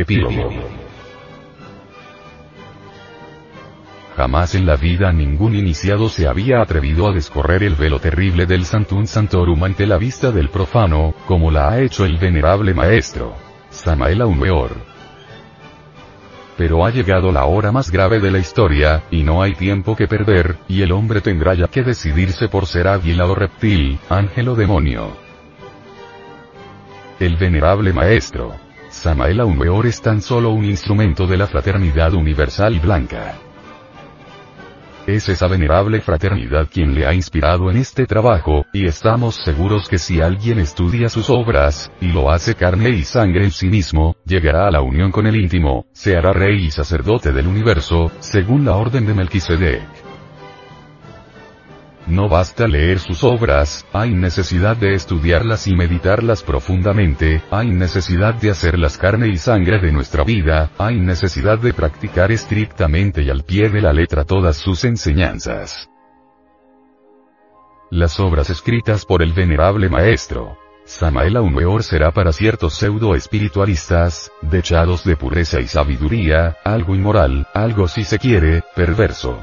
Epílogo. Jamás en la vida ningún iniciado se había atrevido a descorrer el velo terrible del Santum Santorum ante la vista del profano, como la ha hecho el venerable maestro. Samael Aumeor. Pero ha llegado la hora más grave de la historia, y no hay tiempo que perder, y el hombre tendrá ya que decidirse por ser águila o reptil, ángel o demonio. El venerable maestro. Samael Aumeor es tan solo un instrumento de la fraternidad universal y blanca. Es esa venerable fraternidad quien le ha inspirado en este trabajo, y estamos seguros que si alguien estudia sus obras, y lo hace carne y sangre en sí mismo, llegará a la unión con el íntimo, se hará rey y sacerdote del universo, según la orden de Melquisedec. No basta leer sus obras, hay necesidad de estudiarlas y meditarlas profundamente, hay necesidad de hacerlas carne y sangre de nuestra vida, hay necesidad de practicar estrictamente y al pie de la letra todas sus enseñanzas. Las obras escritas por el venerable maestro. Samael Aumeor será para ciertos pseudo-espiritualistas, dechados de pureza y sabiduría, algo inmoral, algo si se quiere, perverso.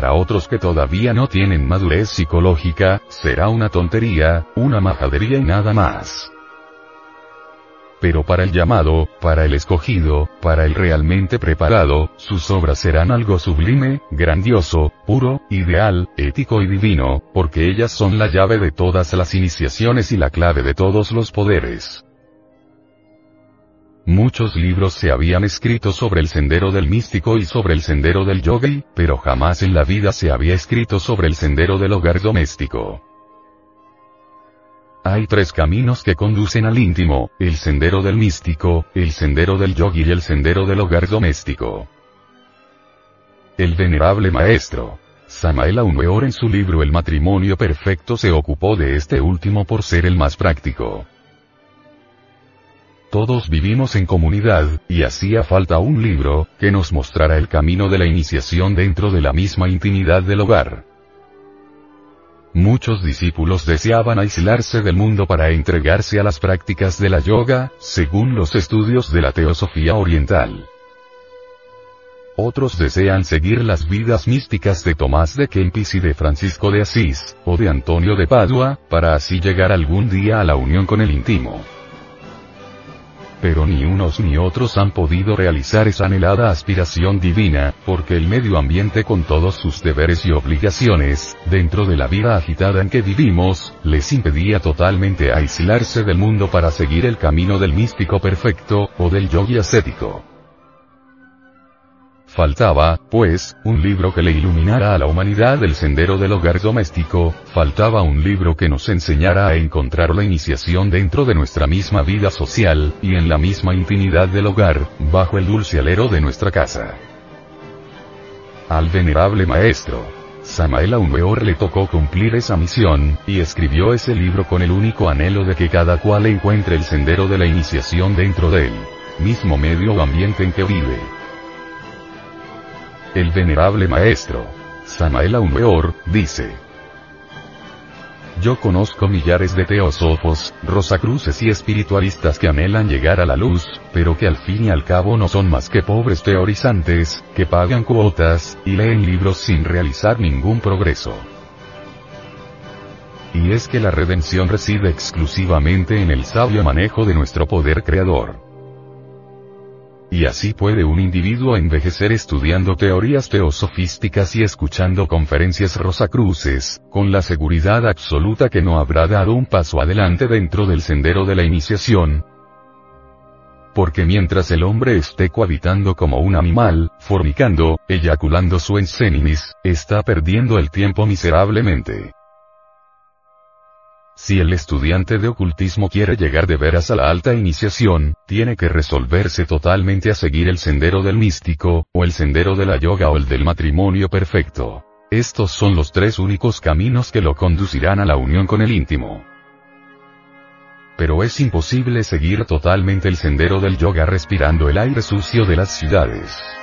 Para otros que todavía no tienen madurez psicológica, será una tontería, una majadería y nada más. Pero para el llamado, para el escogido, para el realmente preparado, sus obras serán algo sublime, grandioso, puro, ideal, ético y divino, porque ellas son la llave de todas las iniciaciones y la clave de todos los poderes. Muchos libros se habían escrito sobre el sendero del místico y sobre el sendero del yogi, pero jamás en la vida se había escrito sobre el sendero del hogar doméstico. Hay tres caminos que conducen al íntimo, el sendero del místico, el sendero del yogi y el sendero del hogar doméstico. El venerable maestro, Samael Aumeor en su libro El matrimonio perfecto se ocupó de este último por ser el más práctico. Todos vivimos en comunidad, y hacía falta un libro, que nos mostrara el camino de la iniciación dentro de la misma intimidad del hogar. Muchos discípulos deseaban aislarse del mundo para entregarse a las prácticas de la yoga, según los estudios de la teosofía oriental. Otros desean seguir las vidas místicas de Tomás de Kempis y de Francisco de Asís, o de Antonio de Padua, para así llegar algún día a la unión con el íntimo pero ni unos ni otros han podido realizar esa anhelada aspiración divina, porque el medio ambiente con todos sus deberes y obligaciones, dentro de la vida agitada en que vivimos, les impedía totalmente aislarse del mundo para seguir el camino del místico perfecto, o del yogi ascético. Faltaba, pues, un libro que le iluminara a la humanidad el sendero del hogar doméstico, faltaba un libro que nos enseñara a encontrar la iniciación dentro de nuestra misma vida social, y en la misma intimidad del hogar, bajo el dulce alero de nuestra casa. Al venerable maestro, Samael Aumeor le tocó cumplir esa misión, y escribió ese libro con el único anhelo de que cada cual encuentre el sendero de la iniciación dentro del mismo medio o ambiente en que vive. El venerable maestro, Samael Aumeor, dice. Yo conozco millares de teósofos, rosacruces y espiritualistas que anhelan llegar a la luz, pero que al fin y al cabo no son más que pobres teorizantes, que pagan cuotas, y leen libros sin realizar ningún progreso. Y es que la redención reside exclusivamente en el sabio manejo de nuestro poder creador. Y así puede un individuo envejecer estudiando teorías teosofísticas y escuchando conferencias rosacruces, con la seguridad absoluta que no habrá dado un paso adelante dentro del sendero de la iniciación. Porque mientras el hombre esté cohabitando como un animal, fornicando, eyaculando su enseninis, está perdiendo el tiempo miserablemente. Si el estudiante de ocultismo quiere llegar de veras a la alta iniciación, tiene que resolverse totalmente a seguir el sendero del místico, o el sendero de la yoga o el del matrimonio perfecto. Estos son los tres únicos caminos que lo conducirán a la unión con el íntimo. pero es imposible seguir totalmente el sendero del yoga respirando el aire sucio de las ciudades.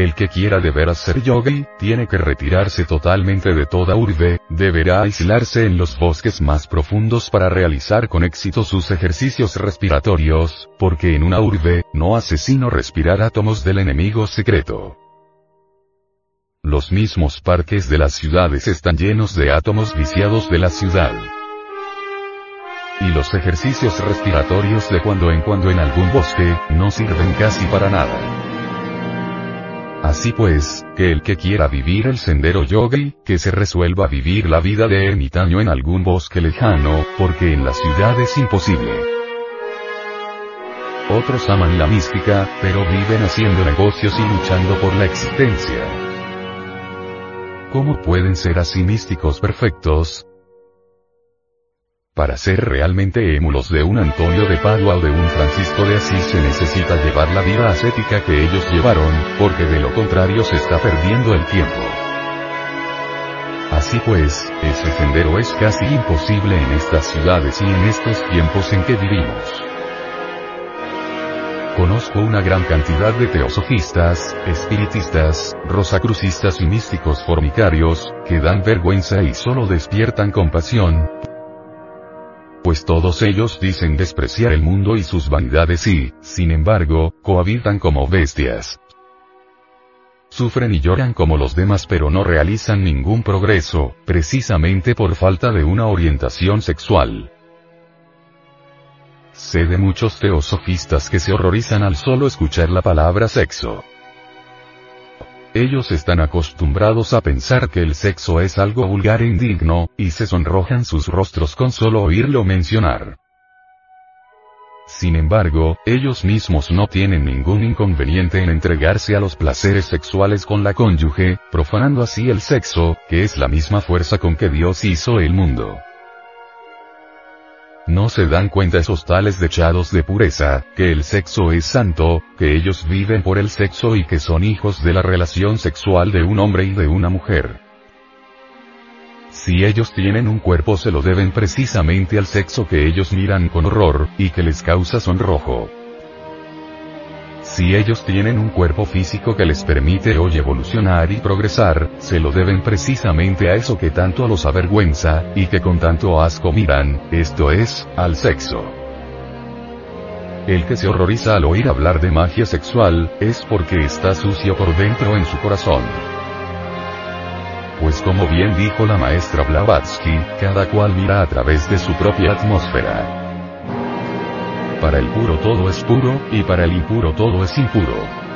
El que quiera de veras ser yogi, tiene que retirarse totalmente de toda urbe, deberá aislarse en los bosques más profundos para realizar con éxito sus ejercicios respiratorios, porque en una urbe, no hace sino respirar átomos del enemigo secreto. Los mismos parques de las ciudades están llenos de átomos viciados de la ciudad. Y los ejercicios respiratorios de cuando en cuando en algún bosque, no sirven casi para nada. Así pues, que el que quiera vivir el sendero yogi, que se resuelva vivir la vida de ermitaño en algún bosque lejano, porque en la ciudad es imposible. Otros aman la mística, pero viven haciendo negocios y luchando por la existencia. ¿Cómo pueden ser así místicos perfectos? Para ser realmente émulos de un Antonio de Padua o de un Francisco de Asís se necesita llevar la vida ascética que ellos llevaron, porque de lo contrario se está perdiendo el tiempo. Así pues, ese sendero es casi imposible en estas ciudades y en estos tiempos en que vivimos. Conozco una gran cantidad de teosofistas, espiritistas, rosacrucistas y místicos formicarios, que dan vergüenza y solo despiertan compasión, pues todos ellos dicen despreciar el mundo y sus vanidades y, sin embargo, cohabitan como bestias. Sufren y lloran como los demás pero no realizan ningún progreso, precisamente por falta de una orientación sexual. Sé de muchos teosofistas que se horrorizan al solo escuchar la palabra sexo. Ellos están acostumbrados a pensar que el sexo es algo vulgar e indigno, y se sonrojan sus rostros con solo oírlo mencionar. Sin embargo, ellos mismos no tienen ningún inconveniente en entregarse a los placeres sexuales con la cónyuge, profanando así el sexo, que es la misma fuerza con que Dios hizo el mundo. No se dan cuenta esos tales dechados de pureza, que el sexo es santo, que ellos viven por el sexo y que son hijos de la relación sexual de un hombre y de una mujer. Si ellos tienen un cuerpo se lo deben precisamente al sexo que ellos miran con horror, y que les causa sonrojo. Si ellos tienen un cuerpo físico que les permite hoy evolucionar y progresar, se lo deben precisamente a eso que tanto los avergüenza, y que con tanto asco miran, esto es, al sexo. El que se horroriza al oír hablar de magia sexual, es porque está sucio por dentro en su corazón. Pues como bien dijo la maestra Blavatsky, cada cual mira a través de su propia atmósfera. Para el puro todo es puro, y para el impuro todo es impuro.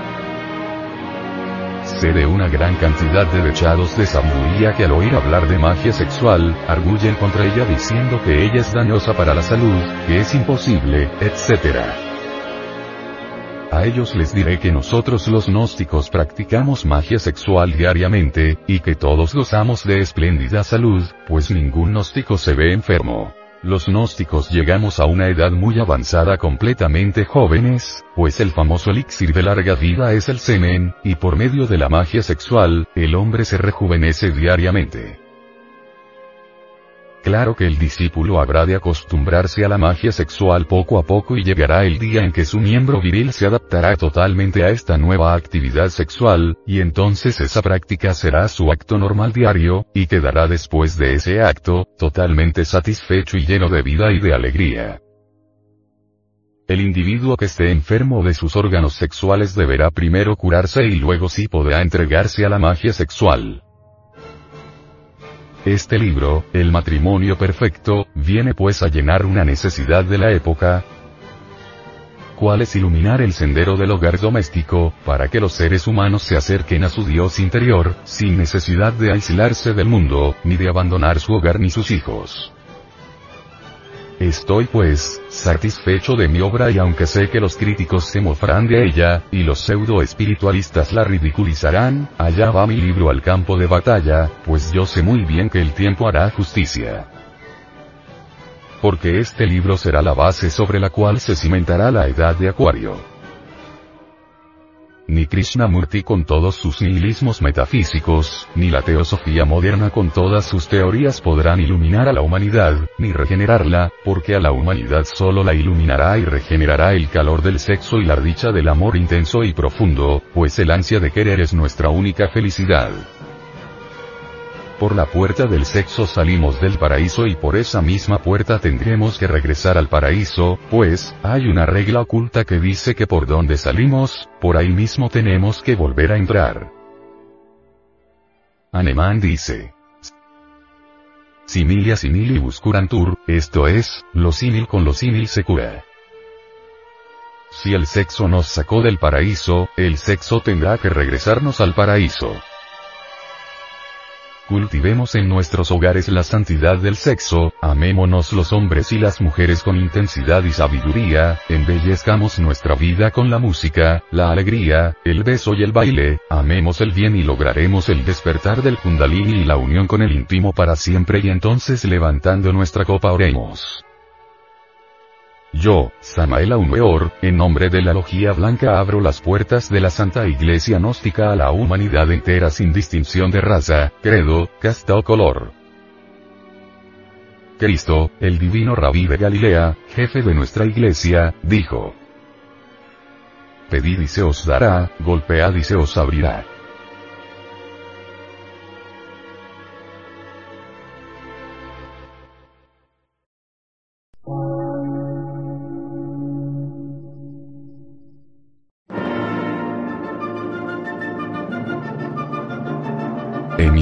Sé de una gran cantidad de dechados de sabiduría que al oír hablar de magia sexual, arguyen contra ella diciendo que ella es dañosa para la salud, que es imposible, etc. A ellos les diré que nosotros los gnósticos practicamos magia sexual diariamente, y que todos gozamos de espléndida salud, pues ningún gnóstico se ve enfermo. Los gnósticos llegamos a una edad muy avanzada completamente jóvenes, pues el famoso elixir de larga vida es el semen, y por medio de la magia sexual, el hombre se rejuvenece diariamente. Claro que el discípulo habrá de acostumbrarse a la magia sexual poco a poco y llegará el día en que su miembro viril se adaptará totalmente a esta nueva actividad sexual, y entonces esa práctica será su acto normal diario, y quedará después de ese acto, totalmente satisfecho y lleno de vida y de alegría. El individuo que esté enfermo de sus órganos sexuales deberá primero curarse y luego sí podrá entregarse a la magia sexual. Este libro, El matrimonio perfecto, viene pues a llenar una necesidad de la época, cuál es iluminar el sendero del hogar doméstico, para que los seres humanos se acerquen a su Dios interior, sin necesidad de aislarse del mundo, ni de abandonar su hogar ni sus hijos. Estoy pues, satisfecho de mi obra y aunque sé que los críticos se mofarán de ella, y los pseudo espiritualistas la ridiculizarán, allá va mi libro al campo de batalla, pues yo sé muy bien que el tiempo hará justicia. Porque este libro será la base sobre la cual se cimentará la edad de Acuario. Ni Krishnamurti con todos sus nihilismos metafísicos, ni la teosofía moderna con todas sus teorías podrán iluminar a la humanidad, ni regenerarla, porque a la humanidad solo la iluminará y regenerará el calor del sexo y la dicha del amor intenso y profundo, pues el ansia de querer es nuestra única felicidad. Por la puerta del sexo salimos del paraíso y por esa misma puerta tendremos que regresar al paraíso, pues, hay una regla oculta que dice que por donde salimos, por ahí mismo tenemos que volver a entrar. Anemán dice. Similia simili buscurantur, esto es, lo simil con lo simil se cura. Si el sexo nos sacó del paraíso, el sexo tendrá que regresarnos al paraíso. Cultivemos en nuestros hogares la santidad del sexo, amémonos los hombres y las mujeres con intensidad y sabiduría, embellezcamos nuestra vida con la música, la alegría, el beso y el baile, amemos el bien y lograremos el despertar del kundalini y la unión con el íntimo para siempre y entonces levantando nuestra copa oremos. Yo, Samael Aumeor, en nombre de la Logía Blanca abro las puertas de la Santa Iglesia Gnóstica a la humanidad entera sin distinción de raza, credo, casta o color. Cristo, el divino rabí de Galilea, jefe de nuestra iglesia, dijo. Pedid y se os dará, golpead y se os abrirá.